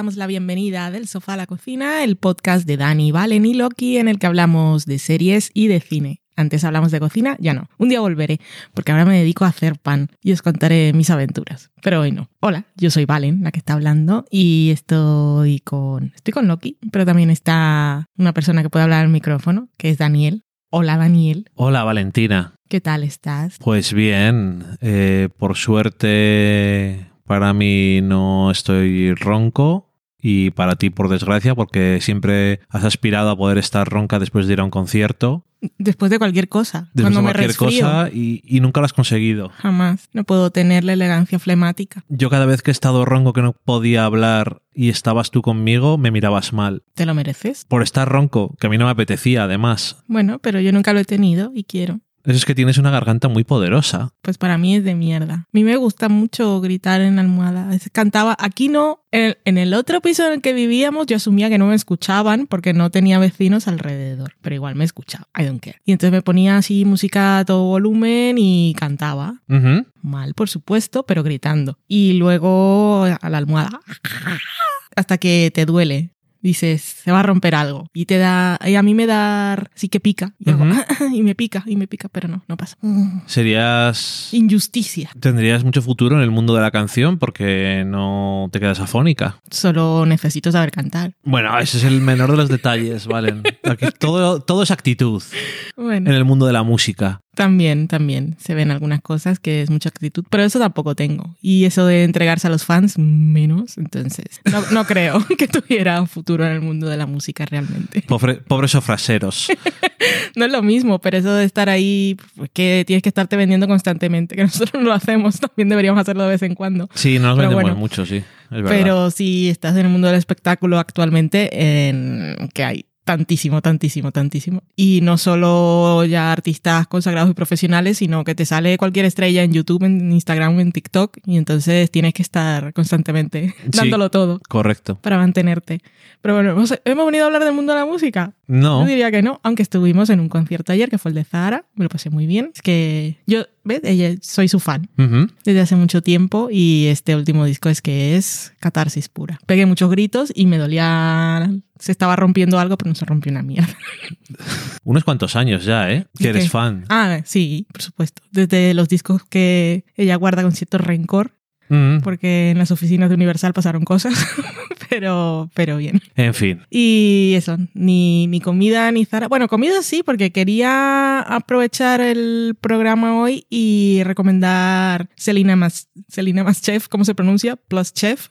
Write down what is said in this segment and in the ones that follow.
damos la bienvenida del sofá a la cocina, el podcast de Dani, Valen y Loki en el que hablamos de series y de cine. Antes hablamos de cocina, ya no. Un día volveré, porque ahora me dedico a hacer pan y os contaré mis aventuras. Pero hoy no. Hola, yo soy Valen, la que está hablando, y estoy con. Estoy con Loki, pero también está una persona que puede hablar al micrófono, que es Daniel. Hola, Daniel. Hola, Valentina. ¿Qué tal estás? Pues bien, eh, por suerte para mí no estoy ronco y para ti por desgracia porque siempre has aspirado a poder estar ronca después de ir a un concierto. Después de cualquier cosa. Después cuando de me cualquier resfrío, cosa y, y nunca lo has conseguido. jamás. No puedo tener la elegancia flemática. Yo cada vez que he estado ronco que no podía hablar y estabas tú conmigo, me mirabas mal. ¿Te lo mereces? Por estar ronco, que a mí no me apetecía además. Bueno, pero yo nunca lo he tenido y quiero. Eso es que tienes una garganta muy poderosa. Pues para mí es de mierda. A mí me gusta mucho gritar en la almohada. Cantaba, aquí no, en el, en el otro piso en el que vivíamos yo asumía que no me escuchaban porque no tenía vecinos alrededor, pero igual me escuchaba, I don't care. Y entonces me ponía así música a todo volumen y cantaba. Mal, por supuesto, pero gritando. Y luego a la almohada. Hasta que te duele. Dices, se va a romper algo. Y te da, y a mí me da, sí que pica. Y, hago, y me pica, y me pica, pero no, no pasa. Serías... Injusticia. Tendrías mucho futuro en el mundo de la canción porque no te quedas afónica. Solo necesito saber cantar. Bueno, ese es el menor de los detalles, ¿vale? Aquí todo, todo es actitud Bueno, en el mundo de la música. También, también se ven algunas cosas que es mucha actitud, pero eso tampoco tengo. Y eso de entregarse a los fans, menos. Entonces, no, no creo que tuviera un futuro en el mundo de la música realmente. Pobre- pobres sofraseros. No es lo mismo, pero eso de estar ahí, pues, que tienes que estarte vendiendo constantemente, que nosotros no lo hacemos, también deberíamos hacerlo de vez en cuando. Sí, no nos Pero vendemos bueno. mucho, sí. Es. Pero si estás en el mundo del espectáculo actualmente, en que hay tantísimo, tantísimo, tantísimo. Y no solo ya artistas consagrados y profesionales, sino que te sale cualquier estrella en YouTube, en Instagram, en TikTok, y entonces tienes que estar constantemente Sí. dándolo todo Correcto. para mantenerte. Pero bueno, hemos, hemos venido a hablar del mundo de la música. No. Yo diría que no, aunque estuvimos en un concierto ayer, que fue el de Zahara, me lo pasé muy bien. Es que yo, ¿ves? Ella, soy su fan desde hace mucho tiempo y este último disco es que es catarsis pura. Pegué muchos gritos y me dolía, se estaba rompiendo algo, pero no se rompió una mierda. Unos cuantos años ya, ¿eh? Que ¿De eres qué? fan. Ah, sí, por supuesto. Desde los discos que ella guarda con cierto rencor, Porque en las oficinas de Universal pasaron cosas, pero, pero bien. En fin. Y eso, ni, ni comida ni Zara. Bueno, comida sí, porque quería aprovechar el programa hoy y recomendar Selina más, Selina más Chef, ¿cómo se pronuncia? Plus Chef,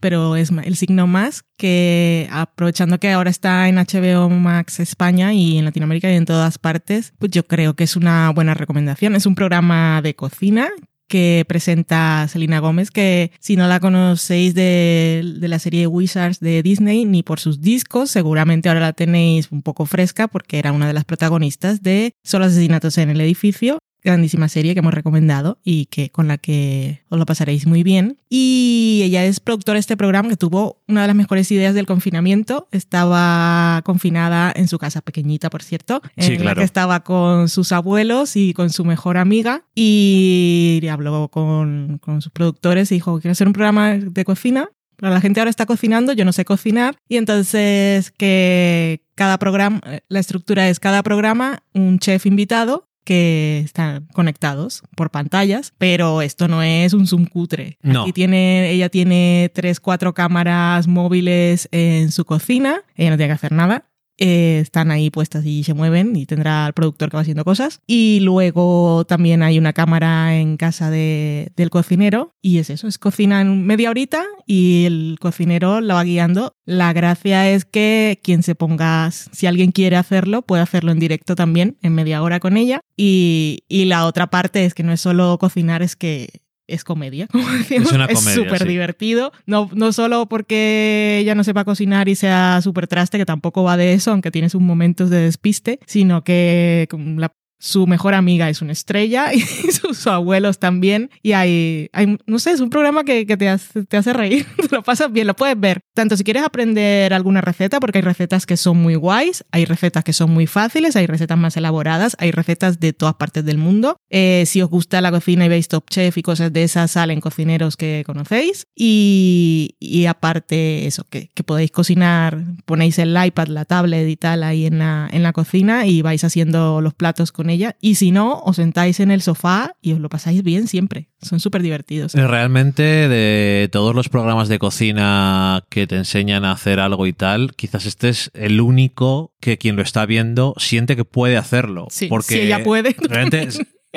pero es el signo más que aprovechando que ahora está en HBO Max España y en Latinoamérica y en todas partes, pues yo creo que es una buena recomendación. Es un programa de cocina que presenta Selena Gómez, que si no la conocéis de, de la serie Wizards de Disney ni por sus discos, seguramente ahora la tenéis un poco fresca porque era una de las protagonistas de Solo asesinatos en el edificio, grandísima serie que hemos recomendado y que con la que os lo pasaréis muy bien. Y ella es productora de este programa que tuvo una de las mejores ideas del confinamiento. Estaba confinada en su casa pequeñita, por cierto, en Sí, la claro. que estaba con sus abuelos y con su mejor amiga y habló con, con sus productores y dijo, quiero hacer un programa de cocina. Pero la gente ahora está cocinando, yo no sé cocinar. Y entonces que cada programa, la estructura es cada programa, un chef invitado que están conectados por pantallas, pero esto no es un Zoom cutre. No. Aquí tiene, ella tiene tres, cuatro cámaras móviles en su cocina, ella no tiene que hacer nada. Eh, están ahí puestas y se mueven y tendrá el productor que va haciendo cosas. Y luego también hay una cámara en casa de- del cocinero y es eso, es cocina en media horita y el cocinero la va guiando. La gracia es que quien se ponga, si alguien quiere hacerlo, puede hacerlo en directo también, en media hora con ella. Y, y la otra parte es que no es solo cocinar, es que es comedia, como decíamos. Es una comedia, súper sí. divertido. No, no solo porque ella no sepa cocinar y sea súper traste, que tampoco va de eso, aunque tiene sus momentos de despiste, sino que la su mejor amiga es una estrella y sus abuelos también. Y hay, hay no sé, es un programa que, que te, hace, te hace reír, te lo pasas bien, lo puedes ver. Tanto si quieres aprender alguna receta, porque hay recetas que son muy guays, hay recetas que son muy fáciles, hay recetas más elaboradas, hay recetas de todas partes del mundo. Eh, si os gusta la cocina y veis Top Chef y cosas de esas, salen cocineros que conocéis. Y, y aparte eso, que, que podéis cocinar, ponéis el iPad, la tablet y tal ahí en la, en la cocina y vais haciendo los platos con ella. Y si no, os sentáis en el sofá y os lo pasáis bien siempre. Son súper divertidos. Realmente, de todos los programas de cocina que te enseñan a hacer algo y tal, quizás este es el único que quien lo está viendo siente que puede hacerlo. Sí, porque si ella puede. Realmente,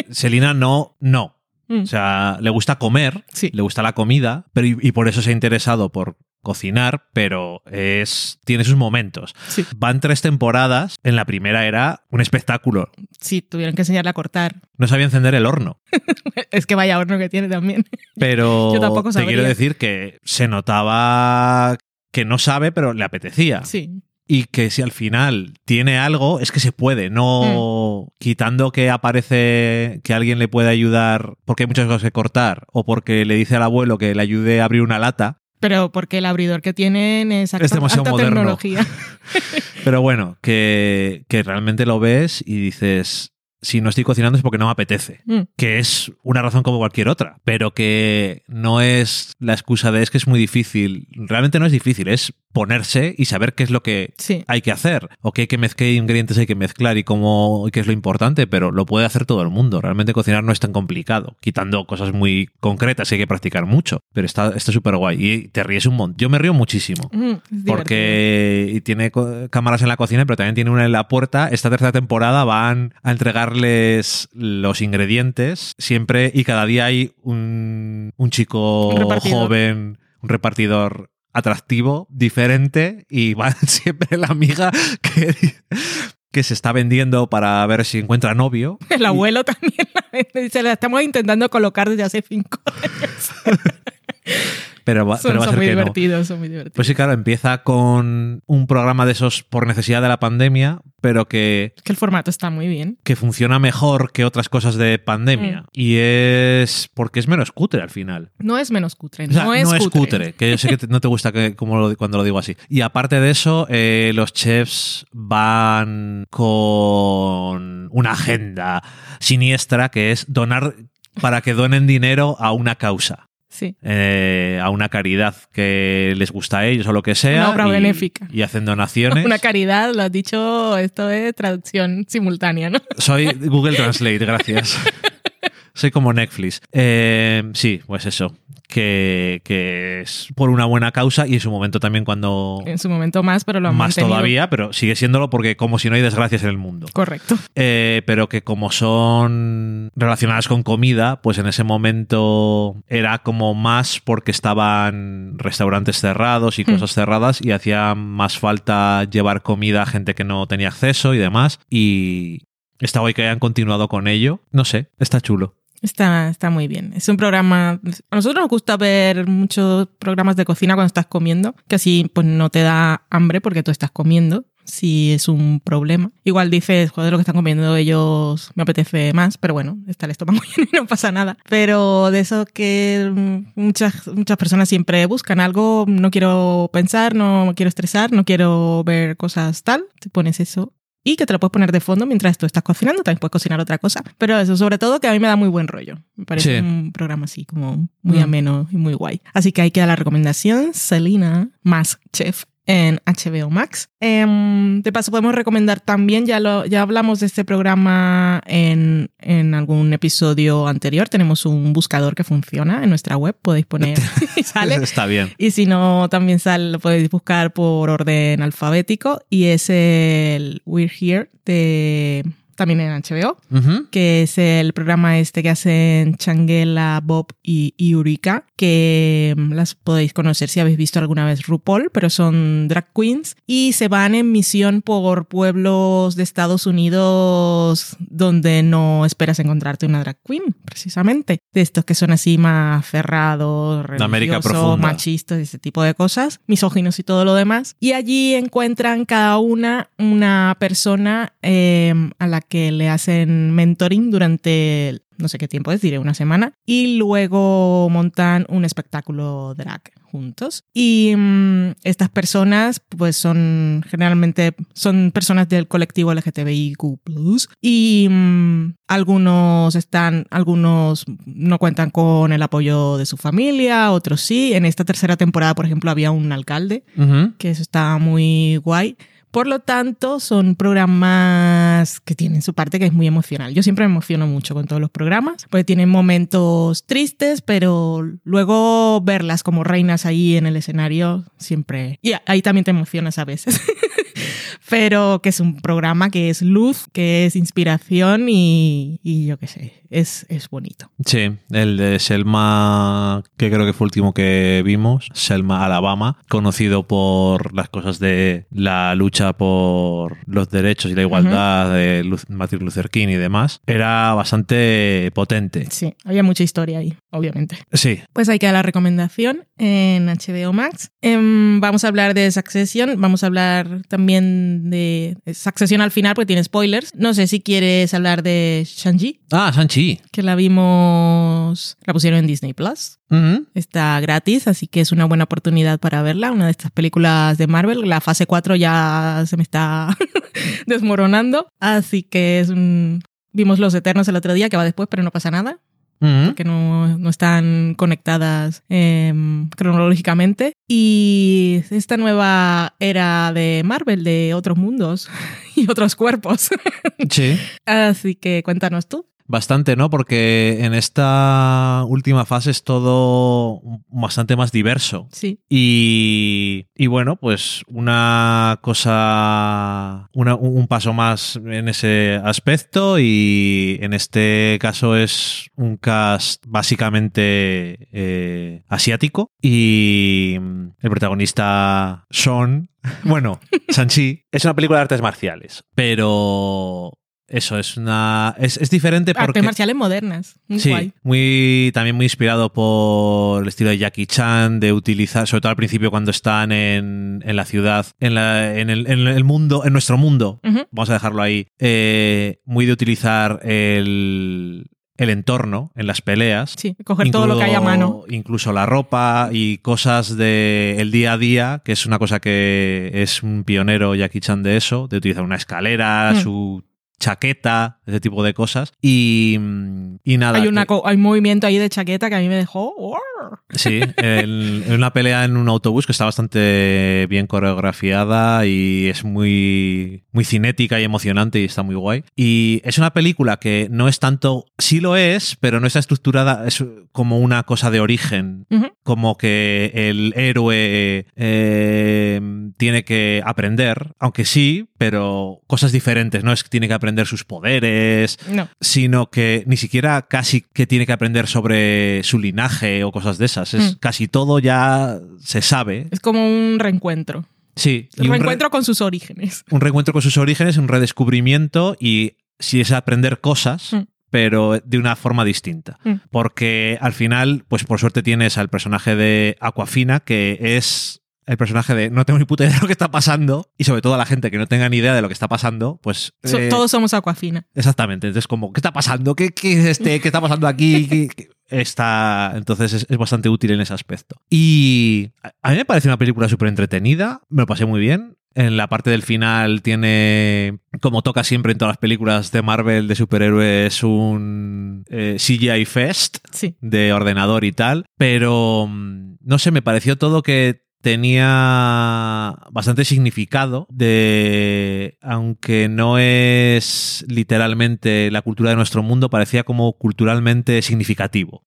Selina no, no. Mm. O sea, le gusta comer, Sí. le gusta la comida, pero y, y por eso se ha interesado por cocinar, pero es tiene sus momentos. Sí. Van tres temporadas. En la primera era un espectáculo. Sí, tuvieron que enseñarle a cortar. No sabía encender el horno. Es que vaya horno que tiene también. Pero Yo tampoco te sabría. quiero decir que se notaba que no sabe, pero le apetecía. Sí. Y que si al final tiene algo, es que se puede, no Mm. quitando que aparece que alguien le puede ayudar porque hay muchas cosas que cortar o porque le dice al abuelo que le ayude a abrir una lata. Pero porque el abridor que tienen es, Es demasiado alta moderno. tecnología. Pero bueno, que, que realmente lo ves y dices, si no estoy cocinando es porque no me apetece. Mm. que es una razón como cualquier otra, pero que no es la excusa de es que es muy difícil. Realmente no es difícil, es ponerse y saber qué es lo que Sí. hay que hacer o qué hay que mezclar, qué ingredientes hay que mezclar y cómo y qué es lo importante, pero lo puede hacer todo el mundo. Realmente cocinar no es tan complicado, quitando cosas muy concretas y hay que practicar mucho, pero está está súper guay y te ríes un montón. Yo me río muchísimo. Mm. Porque y tiene cámaras en la cocina, pero también tiene una en la puerta. Esta tercera temporada van a entregarles los ingredientes siempre y cada día hay un, un chico Un joven, un repartidor atractivo, diferente y va siempre la amiga que, que se está vendiendo para ver si encuentra novio. El abuelo también la dice, la estamos intentando colocar desde hace cinco años. Pero va, Son, pero va a ser muy que no. divertidos, son muy divertidos. Pues sí, claro, empieza con un programa de esos por necesidad de la pandemia, pero que que el formato está muy bien. que funciona mejor que otras cosas de pandemia. Mm. Y es porque es menos cutre al final. No es menos cutre, O sea, no, es, cutre. que yo sé que te- no te gusta que, como lo- cuando lo digo así. Y aparte de eso, eh, los chefs van con una agenda siniestra que es donar para que donen dinero a una causa. Sí. eh, a una caridad que les gusta a ellos o lo que sea. Una obra y- benéfica. Y hacen donaciones. Una caridad, lo has dicho, esto es traducción simultánea, ¿no? Soy Google Translate, gracias. Soy como Netflix. Eh, sí, pues eso. Que, que es por una buena causa y en su momento también cuando En su momento más, pero lo han más mantenido. todavía, pero sigue siéndolo porque como si no hay desgracias en el mundo. Correcto. Eh, pero que como son relacionadas con comida, pues en ese momento era como más porque estaban restaurantes cerrados y Hmm. cosas cerradas y hacía más falta llevar comida a gente que no tenía acceso y demás. Y está guay que hayan continuado con ello. No sé, está chulo. Está, está muy bien. Es un programa. A nosotros nos gusta ver muchos programas de cocina cuando estás comiendo, que así pues no te da hambre porque tú estás comiendo, si es un problema. Igual dices, joder, lo que están comiendo ellos me apetece más, pero bueno, está el estómago lleno y no pasa nada. Pero de eso que mm, muchas, muchas personas siempre buscan algo, no quiero pensar, no quiero estresar, no quiero ver cosas tal, te pones eso y que te lo puedes poner de fondo mientras tú estás cocinando, también puedes cocinar otra cosa. Pero eso, sobre todo, que a mí me da muy buen rollo. Me parece Sí. un programa así, como muy Mm. ameno y muy guay. Así que ahí queda la recomendación, Selena más Chef en HBO Max. Em, de paso, podemos recomendar también, ya, lo, ya hablamos de este programa en, en algún episodio anterior, tenemos un buscador que funciona en nuestra web, podéis poner y sale. Está bien. Y si no, también sale, lo podéis buscar por orden alfabético. Y es el We're Here de también en HBO, Ujú. que es el programa este que hacen Changuela, Bob y Eureka, que mm, las podéis conocer si habéis visto alguna vez RuPaul, pero son drag queens y se van en misión por pueblos de Estados Unidos donde no esperas encontrarte una drag queen, precisamente. De estos que son así más América religiosos, machistas, ese tipo de cosas, misóginos y todo lo demás. Y allí encuentran cada una una persona eh, a la que le hacen mentoring durante no sé qué tiempo es, diré una semana, y luego montan un espectáculo drag juntos. Y mm, estas personas, pues son generalmente son personas del colectivo LGTBIQ+, y mm, algunos están, algunos no cuentan con el apoyo de su familia, otros sí. En esta tercera temporada, por ejemplo, había un alcalde, que eso está muy guay. Por lo tanto, son programas que tienen su parte que es muy emocional. Yo siempre me emociono mucho con todos los programas, porque tienen momentos tristes, pero luego verlas como reinas ahí en el escenario siempre... Y ahí también te emocionas a veces. pero que es un programa que es luz, que es inspiración y, yo qué sé, es, es bonito. Sí, el de Selma, que creo que fue el último que vimos, Selma, Alabama, conocido por las cosas de la lucha por los derechos y la igualdad de Martin Luther King y demás, era bastante potente. Sí, había mucha historia ahí, obviamente. Sí. Pues hay que dar la recomendación en HBO Max. Em, vamos a hablar de Succession, vamos a hablar también de Succession al final porque tiene spoilers. No sé si quieres hablar de Shang-Chi. Ah, Shang-Chi. Que la vimos, la pusieron en Disney Plus. Está gratis, así que es una buena oportunidad para verla. Una de estas películas de Marvel. La fase 4 ya se me está desmoronando. Así que es un... Vimos Los Eternos el otro día, que va después, pero no pasa nada que no, no, están conectadas em, cronológicamente. Y esta nueva era de Marvel, de otros mundos y otros cuerpos. Sí. Así que cuéntanos tú. Bastante, ¿no? Porque en esta última fase es todo bastante más diverso. Sí. Y, y bueno, pues una cosa, un paso más en ese aspecto y en este caso es un cast básicamente eh, asiático y el protagonista Sean, bueno, Sanchi, es una película de artes marciales, pero eso es una. Es, es diferente porque. Artes marciales modernas. Muy sí, muy, también muy inspirado por el estilo de Jackie Chan, de utilizar, sobre todo al principio cuando están en, en la ciudad, en, la, en, el, en, el, mundo, en nuestro mundo, vamos a dejarlo ahí, eh, muy de utilizar el, el entorno en las peleas. Sí, coger todo lo que hay a mano. Incluso la ropa y cosas del día a día, que es una cosa que es un pionero Jackie Chan de eso, de utilizar una escalera, mm. su chaqueta, ese tipo de cosas. Y, y nada. Hay, una, hay un movimiento ahí de chaqueta que a mí me dejó. Sí, en, una pelea en un autobús que está bastante bien coreografiada y es muy, muy cinética y emocionante y está muy guay. Y es una película que no es tanto, sí lo es, pero no está estructurada es como una cosa de origen, como que el héroe eh, tiene que aprender, aunque sí, pero cosas diferentes, no es que tiene que aprender sus poderes, sino que ni siquiera casi que tiene que aprender sobre su linaje o cosas de esas. Es, mm. Casi todo ya se sabe. Es como un reencuentro. Sí. Un reencuentro con sus orígenes. Un reencuentro con sus orígenes, un redescubrimiento y si es aprender cosas. Mm. pero de una forma distinta. Mm. Porque al final, pues por suerte tienes al personaje de Aquafina, que es el personaje de no tengo ni puta idea de lo que está pasando y sobre todo a la gente que no tenga ni idea de lo que está pasando, pues... Eh, todos somos Aquafina. Exactamente. Entonces, como, ¿qué está pasando? ¿Qué, qué, este, ¿qué está pasando aquí? está, entonces es, bastante útil en ese aspecto. Y a mí me parece una película súper entretenida, me lo pasé muy bien. En la parte del final tiene, como toca siempre en todas las películas de Marvel de superhéroes, un eh, CGI Fest de ordenador y tal. Pero, mm, no sé, me pareció todo que tenía bastante significado de, aunque no es literalmente la cultura de nuestro mundo, parecía como culturalmente significativo.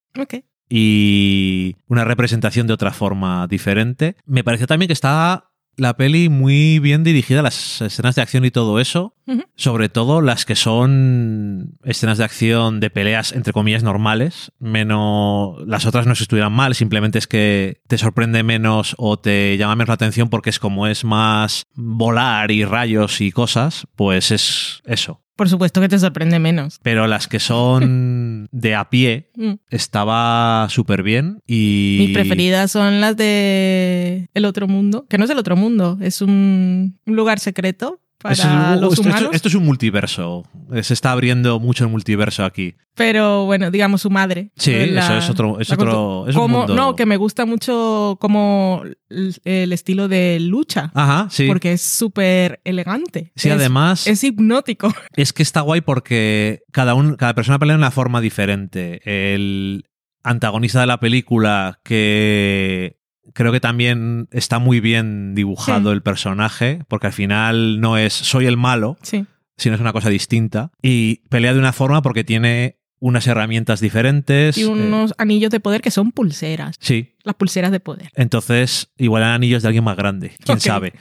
Y una representación de otra forma diferente. Me pareció también que estaba la peli muy bien dirigida, las escenas de acción y todo eso. Sobre todo las que son escenas de acción de peleas, entre comillas, normales. Menos. Las otras no se estuvieran mal, simplemente es que te sorprende menos o te llama menos la atención porque es como es más volar y rayos y cosas, pues es eso. Por supuesto que te sorprende menos. Pero las que son de a pie mm. estaba súper bien y... Mis preferidas son las de El Otro Mundo, que no es el Otro Mundo, es un, lugar secreto para los esto, esto- humanos. esto es un multiverso. Eh, Se está abriendo mucho el multiverso aquí. Pero bueno, digamos su madre. Sí, La- eso es otro. Es otro cultu- es un como- mundo- No, que me gusta mucho como el, el estilo de lucha. Ajá, sí. Porque es súper elegante. Sí, Es- además Es hipnótico. es que está guay porque cada, un, cada persona pelea de una forma diferente. El antagonista de la película que creo que también está muy bien dibujado Sí. el personaje porque al final no es soy el malo, Sí. sino es una cosa distinta y pelea de una forma porque tiene unas herramientas diferentes. Y eh, unos anillos de poder que son pulseras. sí, Las pulseras de poder. Entonces, igual eran anillos de alguien más grande, quién sabe.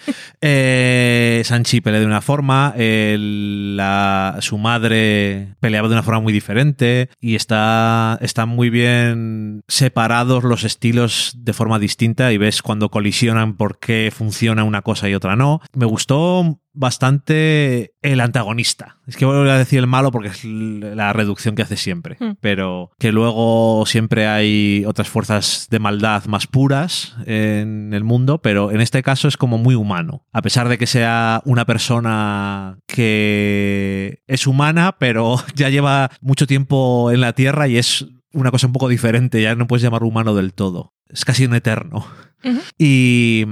Eh, Sanchi pelea de una forma, el- la- su madre peleaba de una forma muy diferente y está, están muy bien separados los estilos de forma distinta y ves cuando colisionan por qué funciona una cosa y otra no. Me gustó bastante el antagonista. Es que voy a decir el malo porque es la reducción que hace siempre. Hmm. Pero que luego siempre hay otras fuerzas de maldad más puras en el mundo, pero en este caso es como muy humano. A pesar de que sea una persona que es humana, pero ya lleva mucho tiempo en la Tierra y es una cosa un poco diferente, ya no puedes llamar humano del todo. Es casi un eterno. Y,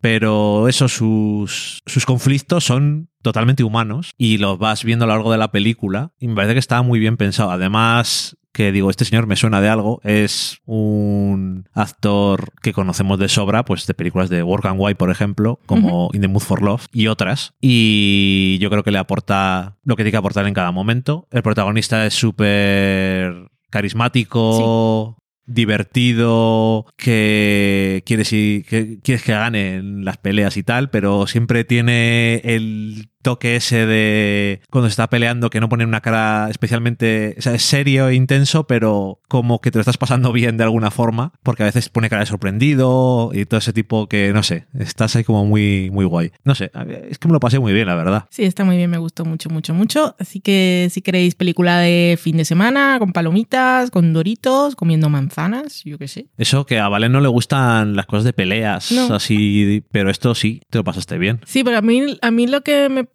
pero eso, sus, sus conflictos son totalmente humanos y los vas viendo a lo largo de la película y me parece que está muy bien pensado. Además, que digo, este señor me suena de algo, es un actor que conocemos de sobra, pues de películas de Work and White, por ejemplo, como In the Mood for Love y otras. Y yo creo que le aporta lo que tiene que aportar en cada momento. El protagonista es súper carismático, divertido, que quieres, y- que quieres que gane en las peleas y tal, pero siempre tiene el toque ese de cuando se está peleando que no pone una cara especialmente, o sea, es serio e intenso, pero como que te lo estás pasando bien de alguna forma, porque a veces pone cara de sorprendido y todo ese tipo que, no sé, estás ahí como muy, muy guay. No sé, es que me lo pasé muy bien, la verdad. Sí, está muy bien, me gustó mucho, mucho, mucho. Así que si queréis película de fin de semana, con palomitas, con doritos, comiendo manzanas, yo qué sé. Eso que a Valen no le gustan las cosas de peleas, No. así, pero esto sí, te lo pasaste bien. Sí, pero a mí, a mí lo que me...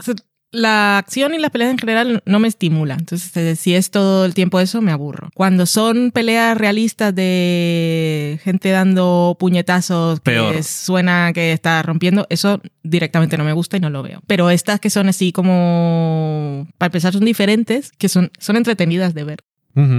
La acción y las peleas en general no me estimula. Entonces, eh, si es todo el tiempo eso, me aburro. Cuando son peleas realistas de gente dando puñetazos que Peor. suena que está rompiendo, eso directamente no me gusta y no lo veo. Pero estas que son así como, para empezar, son diferentes, que son, son entretenidas de ver.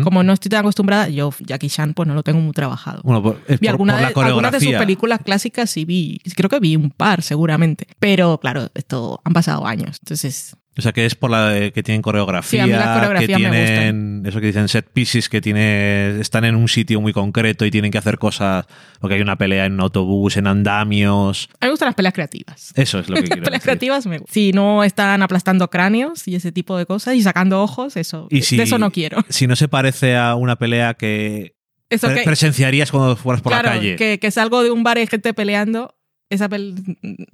Como no estoy tan acostumbrada, yo Jackie Chan pues no lo tengo muy trabajado. Bueno, por, es Vi por, alguna por de, algunas de sus películas clásicas sí vi, creo que vi un par seguramente, pero claro, esto han pasado años, entonces O sea, que es por la de- que tienen coreografía, Sí, que tienen eso que dicen set pieces, que tiene, están en un sitio muy concreto y tienen que hacer cosas, porque hay una pelea en un autobús, en andamios. a mí me gustan las peleas creativas. Eso es lo que Las quiero peleas decir. creativas me gustan. Si no están aplastando cráneos y ese tipo de cosas y sacando ojos, eso, Y si- de eso no quiero. Si no se parece a una pelea que Eso pre- que, presenciarías cuando fueras por claro, la calle. que, que salgo de un bar y hay gente peleando, esa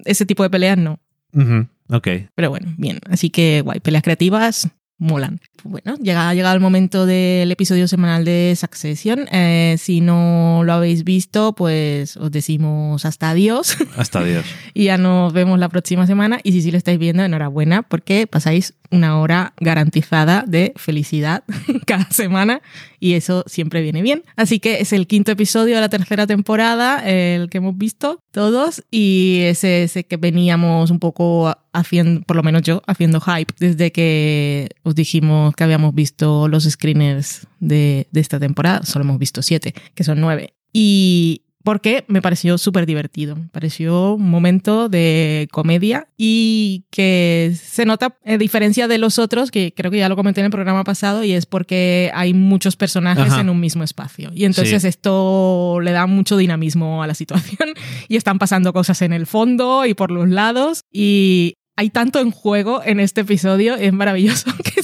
ese tipo de peleas no. Ujú, Ok. Pero bueno, bien. Así que guay, peleas creativas molan. Bueno, llega, ha llegado el momento del episodio semanal de Succession. Eh, si no lo habéis visto, pues os decimos hasta adiós Hasta Dios. y ya nos vemos la próxima semana. Y si sí lo estáis viendo, enhorabuena porque pasáis una hora garantizada de felicidad cada semana y eso siempre viene bien. Así que es el quinto episodio de la tercera temporada, el que hemos visto todos y ese, ese que veníamos un poco haciendo, por lo menos yo, haciendo hype desde que os dijimos que habíamos visto los screeners de, de esta temporada. Solo hemos visto siete, que son nueve. Y porque me pareció súper divertido. Me pareció un momento de comedia y que se nota, a diferencia de los otros, que creo que ya lo comenté en el programa pasado, y es porque hay muchos personajes Ajá. en un mismo espacio. Y entonces Sí. esto le da mucho dinamismo a la situación y están pasando cosas en el fondo y por los lados. Y hay tanto en juego en este episodio, es maravilloso que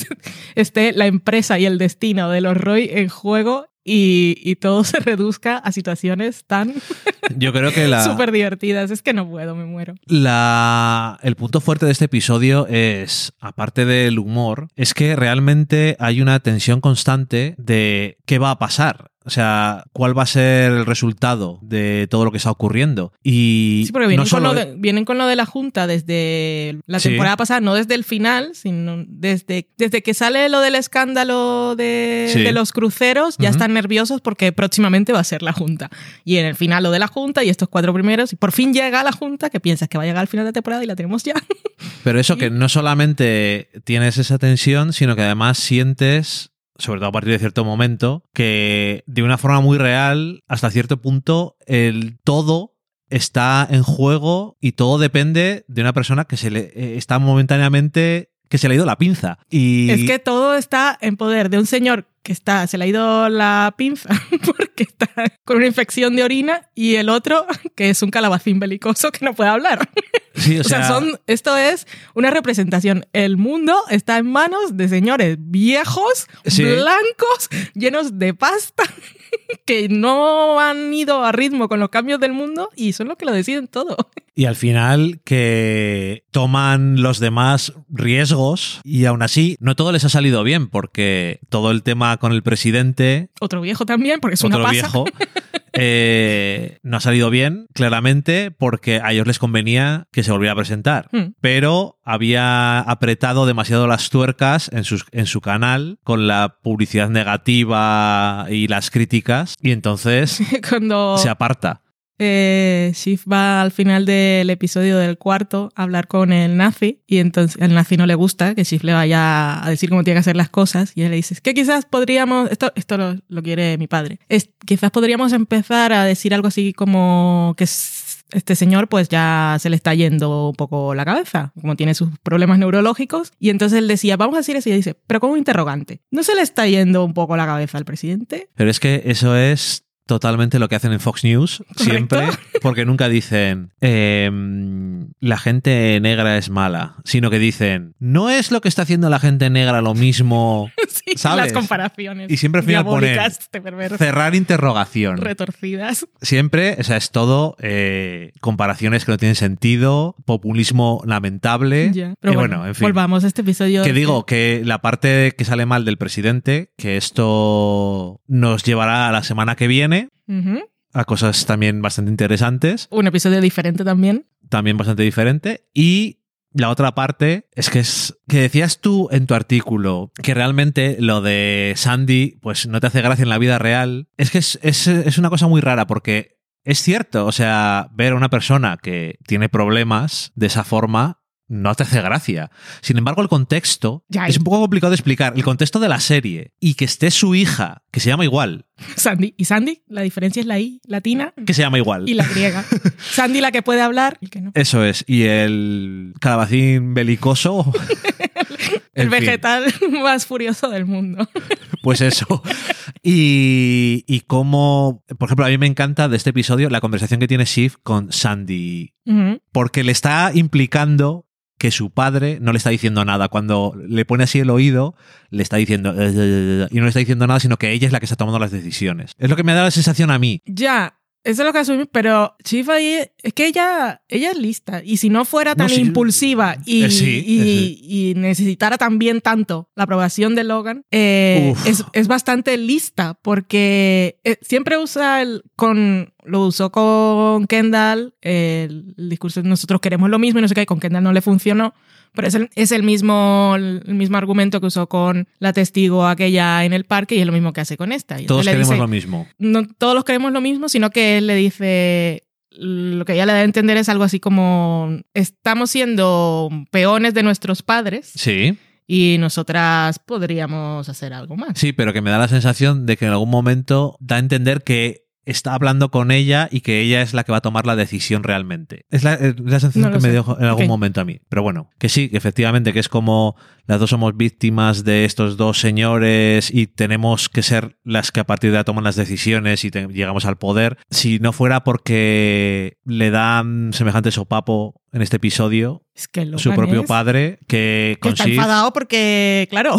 esté la empresa y el destino de los Roy en juego y, y todo se reduzca a situaciones tan Yo creo que la, Súper divertidas. Es que no puedo, me muero. la, el punto fuerte de este episodio es, aparte del humor, es que realmente hay una tensión constante de qué va a pasar. O sea, cuál va a ser el resultado de todo lo que está ocurriendo. Y Sí, porque vienen, no solo con lo de, vienen con lo de la Junta desde la Sí. temporada pasada, no desde el final, sino desde, desde que sale lo del escándalo de, Sí. de los cruceros, ya están nerviosos porque próximamente va a ser la Junta. Y en el final lo de la Junta y estos cuatro primeros, y por fin llega la Junta, que piensas que va a llegar al final de temporada y la tenemos ya. Pero eso que no solamente tienes esa tensión, sino que además sientes, sobre todo a partir de cierto momento, que de una forma muy real, hasta cierto punto, el todo está en juego y todo depende de una persona que se le eh, está momentáneamente que se le ha ido la pinza. Y Es que todo está en poder de un señor que está, se le ha ido la pinza porque está con una infección de orina y el otro que es un calabacín belicoso que no puede hablar. sí, O sea, son, esto es una representación. El mundo está en manos de señores viejos, Sí. blancos, llenos de pasta, que no han ido a ritmo con los cambios del mundo y son los que lo deciden todo. Y al final que toman los demás riesgos y aún así no todo les ha salido bien porque todo el tema con el presidente, Otro viejo también, porque es una otro pasa. viejo, eh, no ha salido bien claramente porque a ellos les convenía que se volviera a presentar. Hmm. Pero había apretado demasiado las tuercas en, sus, en su canal con la publicidad negativa y las críticas y entonces Cuando se aparta. Eh, va al final del episodio del cuarto a hablar con el nazi y entonces el nazi no le gusta que Shiv le vaya a decir cómo tiene que hacer las cosas y él le dice "Es que quizás podríamos, esto, esto lo, quiere mi padre, es, quizás podríamos empezar a decir algo así como que este señor pues ya se le está yendo un poco la cabeza, como tiene sus problemas neurológicos y entonces él decía, vamos a decir eso y dice, pero como interrogante, ¿no se le está yendo un poco la cabeza al presidente? Pero es que eso es totalmente lo que hacen en Fox News, siempre, porque nunca dicen em, la gente negra es mala, sino que dicen no es lo que está haciendo la gente negra lo mismo. Sí, ¿Sabes? las comparaciones. Y siempre al final perverso, Cerrar interrogación. retorcidas. Siempre, o sea, es todo eh, comparaciones que no tienen sentido, populismo lamentable. Pero Y bueno, bueno, en fin. volvamos a este episodio. Que digo que la parte que sale mal del presidente, que esto nos llevará a la semana que viene, a cosas también bastante interesantes, Un episodio diferente también. también bastante diferente. Y la otra parte es que es que decías tú en tu artículo que realmente lo de Sandy pues no te hace gracia en la vida real. Es que es, es, es una cosa muy rara porque es cierto, o sea, ver a una persona que tiene problemas de esa forma no te hace gracia. Sin embargo, el contexto Ya, es un poco complicado de explicar. El contexto de la serie y que esté su hija, que se llama igual, Sandy. Y Sandy, la diferencia es la I latina que se llama igual. y la griega. Sandy la que puede hablar y el que no. Eso es. Y el calabacín belicoso. El En fin, vegetal más furioso del mundo. pues eso. Y, y cómo, por ejemplo, a mí me encanta de este episodio la conversación que tiene Shiv con Sandy. Porque le está implicando que su padre no le está diciendo nada. Cuando le pone así el oído, le está diciendo... "Eh, eh, eh", y no le está diciendo nada, sino que ella es la que está tomando las decisiones. Es lo que me da la sensación a mí. Ya, eso es lo que asumí, pero Chief ahí es que ella, ella es lista. Y si no fuera tan No, sí. impulsiva y, Eh, sí, y- eh, sí. y necesitara también tanto la aprobación de Logan, eh, es, es bastante lista porque siempre usa el con lo usó con Kendall, el, discurso de nosotros queremos lo mismo y no sé qué, y con Kendall no le funcionó. Pero es el, es el mismo el mismo argumento que usó con la testigo aquella en el parque y es lo mismo que hace con esta. Y Todos queremos dice, lo mismo. no todos los queremos lo mismo, sino que él le dice, lo que ella le da a entender es algo así como, estamos siendo peones de nuestros padres Sí. y nosotras podríamos hacer algo más. Sí, pero que me da la sensación de que en algún momento da a entender que está hablando con ella y que ella es la que va a tomar la decisión realmente. Es la, es la sensación No que me dio en algún momento a mí. Pero bueno, que sí, que efectivamente, que es como las dos somos víctimas de estos dos señores y tenemos que ser las que a partir de ahora toman las decisiones y te- llegamos al poder. Si no fuera porque le dan semejante sopapo en este episodio, Es que su propio es- padre, que con está Shiv- enfadado porque, claro,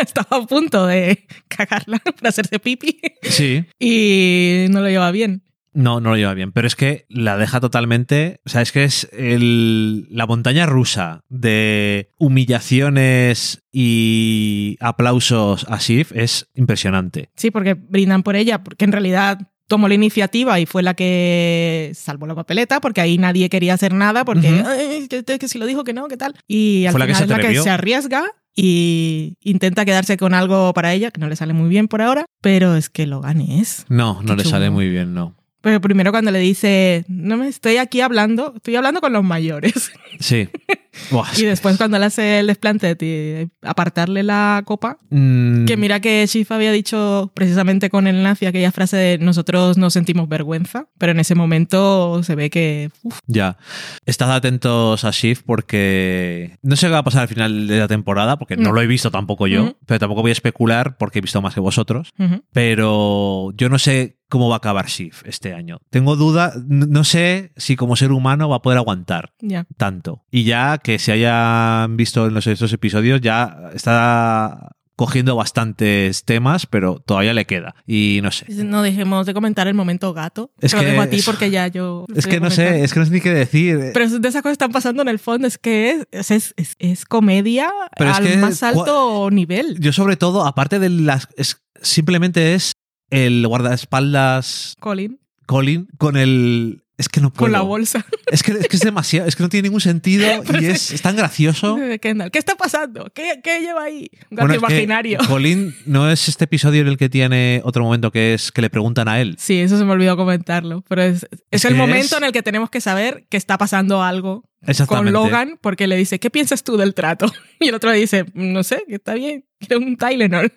estaba a punto de cagarla para hacerse pipi Sí, y no lo lleva bien. No, no lo lleva bien. Pero es que la deja totalmente. O sea, es que es el, la montaña rusa de humillaciones y aplausos a Sif es impresionante. Sí, porque brindan por ella, porque en realidad tomó la iniciativa y fue la que salvó la papeleta, porque ahí nadie quería hacer nada, porque. "Ay, que, que si lo dijo que no, ¿qué tal? Y al Fue la que final se es la que se arriesga y intenta quedarse con algo para ella, que no le sale muy bien por ahora, pero es que lo gane es. No, no le sale muy bien, no. Pero primero cuando le dice, no me estoy aquí hablando, estoy hablando con los mayores. Sí. Y después cuando le hace el desplante de apartarle la copa, Mm, que mira que Shifa había dicho precisamente con el enlace aquella frase de nosotros no sentimos vergüenza, pero en ese momento se ve que uf, Ya. Estad atentos a Shift porque no sé qué va a pasar al final de la temporada, porque no lo he visto tampoco yo, pero tampoco voy a especular porque he visto más que vosotros. Pero yo no sé cómo va a acabar Shift este año. Tengo duda, no sé si como ser humano va a poder aguantar tanto. Y ya que se hayan visto en los estos episodios, ya está cogiendo bastantes temas, pero todavía le queda. Y no sé. No dejemos de comentar el momento gato. Es Te lo que dejo a ti porque ya yo. Es que no sé, es que no sé ni qué decir. Pero de esas cosas que están pasando en el fondo es que es, es, es- es comedia Pero al que más alto nivel. Yo sobre todo, aparte de las... Simplemente es el guardaespaldas Colin, Colin con el... Es que no puedo. con la bolsa Es que, es que es demasiado, es que no tiene ningún sentido y es- tan gracioso. Kendall. ¿Qué está pasando? ¿Qué, qué lleva ahí? Un gato imaginario. Colin no es este episodio en el que tiene otro momento que es que le preguntan a él. Sí, eso se me olvidó comentarlo. Pero es, es Es el momento en el que tenemos que saber que está pasando algo con. Logan, porque le dice, ¿qué piensas tú del trato? Y el otro le dice, no sé, que está bien, quiero un Tylenol.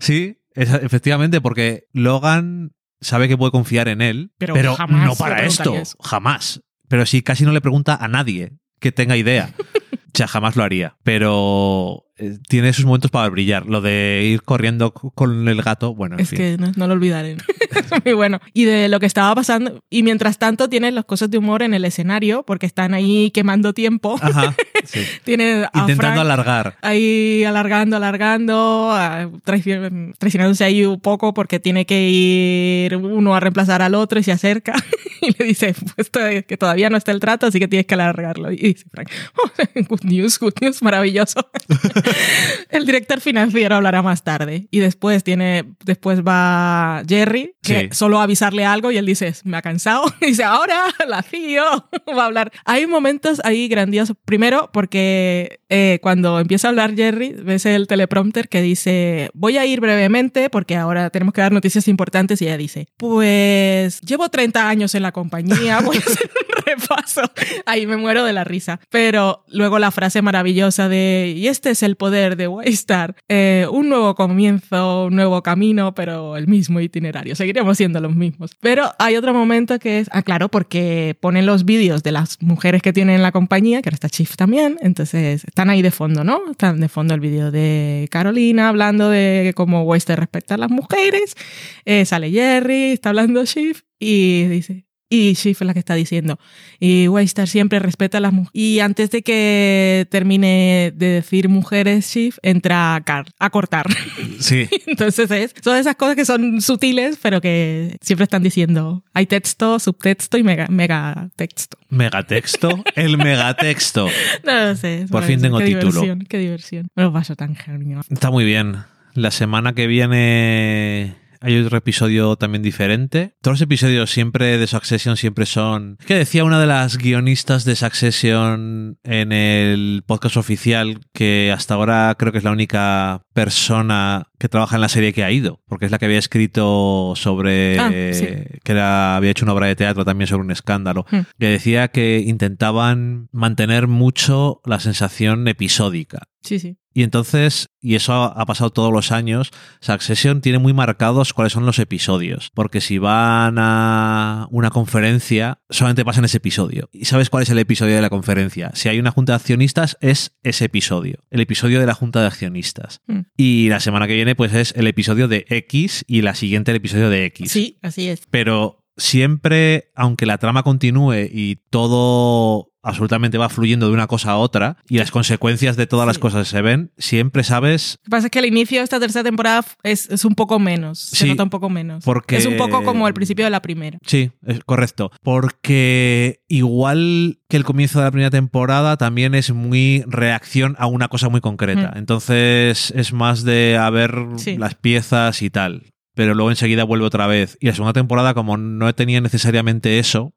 Sí, es- efectivamente, porque Logan sabe que puede confiar en él, Pero pero, jamás no para esto, jamás. Pero sí, casi no le pregunta a nadie que tenga idea. O sea, jamás lo haría. Pero eh, tiene sus momentos para brillar. Lo de ir corriendo con el gato, bueno, en Es fin. que no, no lo olvidaré. es muy bueno. Y de lo que estaba pasando, y mientras tanto tiene las cosas de humor en el escenario, porque están ahí quemando tiempo. Ajá, sí. Tiene a Intentando Frank alargar. ahí alargando, alargando, traici- traicionándose ahí un poco porque tiene que ir uno a reemplazar al otro y se acerca y le dice pues, que todavía no está el trato, así que tienes que alargarlo. Y dice Frank, "Oh, good news, good news, maravilloso. el director financiero hablará más tarde. Y después tiene, después va Jerry, que Sí. solo avisarle algo y él dice, me ha cansado. Y dice, ahora la CEO va a hablar. Hay momentos ahí grandiosos. Primero, porque eh, cuando empieza a hablar Jerry, ves el teleprompter que dice, voy a ir brevemente porque ahora tenemos que dar noticias importantes. Y ella dice, pues llevo 30 años en la compañía, voy a hacer un repaso. Ahí me muero de la risa. Pero luego la frase maravillosa de, y este es el poder de Waystar, eh, un nuevo comienzo, un nuevo camino, pero el mismo itinerario. Seguiremos siendo los mismos. Pero hay otro momento que es, ah, claro, porque ponen los vídeos de las mujeres que tienen la compañía, que ahora está Chief también, entonces están ahí de fondo, ¿no? Están de fondo el vídeo de Carolina hablando de cómo Waystar respecta a las mujeres, eh, sale Jerry, está hablando Chief y dice... Y Shift es la que está diciendo. Y Waystar siempre respeta a las mujeres. Y antes de que termine de decir mujeres, Shift entra Carl a cortar. Sí. Entonces es, son esas cosas que son sutiles, pero que siempre están diciendo. Hay texto, subtexto y mega, mega texto. Megatexto. El megatexto. No lo sé. Por fin tengo qué título. Diversión, qué diversión. Me lo paso tan genial. Está muy bien. La semana que viene hay otro episodio también diferente. Todos los episodios siempre de Succession siempre son... Es que decía una de las guionistas de Succession en el podcast oficial que hasta ahora creo que es la única persona que trabaja en la serie que ha ido, porque es la que había escrito sobre... Ah, sí. que era- había hecho una obra de teatro también sobre un escándalo, Hmm. que decía que intentaban mantener mucho la sensación episódica. Sí, sí. Y entonces, y eso ha, pasado todos los años, Succession tiene muy marcados cuáles son los episodios. Porque si van a una conferencia, solamente pasan ese episodio. ¿Y sabes cuál es el episodio de la conferencia? Si hay una junta de accionistas, es ese episodio. El episodio de la junta de accionistas. Mm. Y la semana que viene, pues es el episodio de X y la siguiente el episodio de X. Sí, así es. Pero siempre, aunque la trama continúe y todo absolutamente va fluyendo de una cosa a otra y las consecuencias de todas las cosas se ven, siempre sabes Lo que pasa es que el inicio de esta tercera temporada es, es un poco menos. Se nota un poco menos. porque- Es un poco como el principio de la primera. Sí, es correcto. Porque igual que el comienzo de la primera temporada también es muy reacción a una cosa muy concreta. Mm. Entonces es más de a ver Sí. las piezas y tal. Pero luego enseguida vuelve otra vez. Y la segunda temporada, como no tenía necesariamente eso,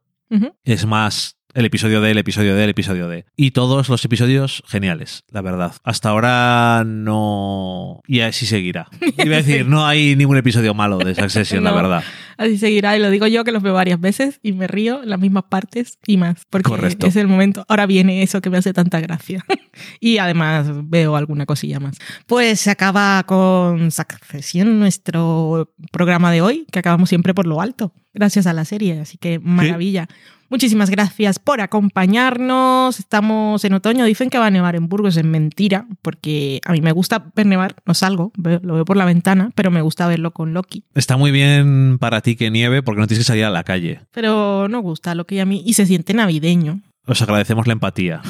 es más el episodio de, el episodio de, el episodio de. Y todos los episodios geniales, la verdad. Hasta ahora no... Y así seguirá. Iba a decir, no hay ningún episodio malo de Succession, la verdad. Así seguirá, y lo digo yo que los veo varias veces y me río en las mismas partes y más. Porque Correcto. es el momento. Ahora viene eso que me hace tanta gracia. y además veo alguna cosilla más. Pues se acaba con Succession nuestro programa de hoy, que acabamos siempre por lo alto, gracias a la serie. Así que maravilla. Muchísimas gracias por acompañarnos. Estamos en otoño. Dicen que va a nevar en Burgos. Es mentira, porque a mí me gusta ver nevar. No salgo, lo veo por la ventana, pero me gusta verlo con Loki. Está muy bien para ti que nieve porque no tienes que salir a la calle. pero no gusta lo que a mí y se siente navideño. Os agradecemos la empatía.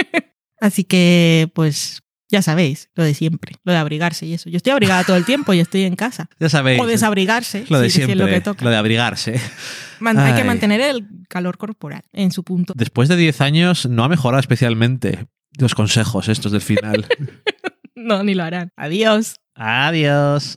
Así que, pues, ya sabéis, lo de siempre, lo de abrigarse y eso. Yo estoy abrigada todo el tiempo y estoy en casa. Ya sabéis. O desabrigarse, lo de si- si es siempre, lo que toca. lo de abrigarse. Man- hay que mantener el calor corporal en su punto. Después de 10 años no ha mejorado especialmente los consejos estos del final. No, ni lo harán. Adiós. Adiós.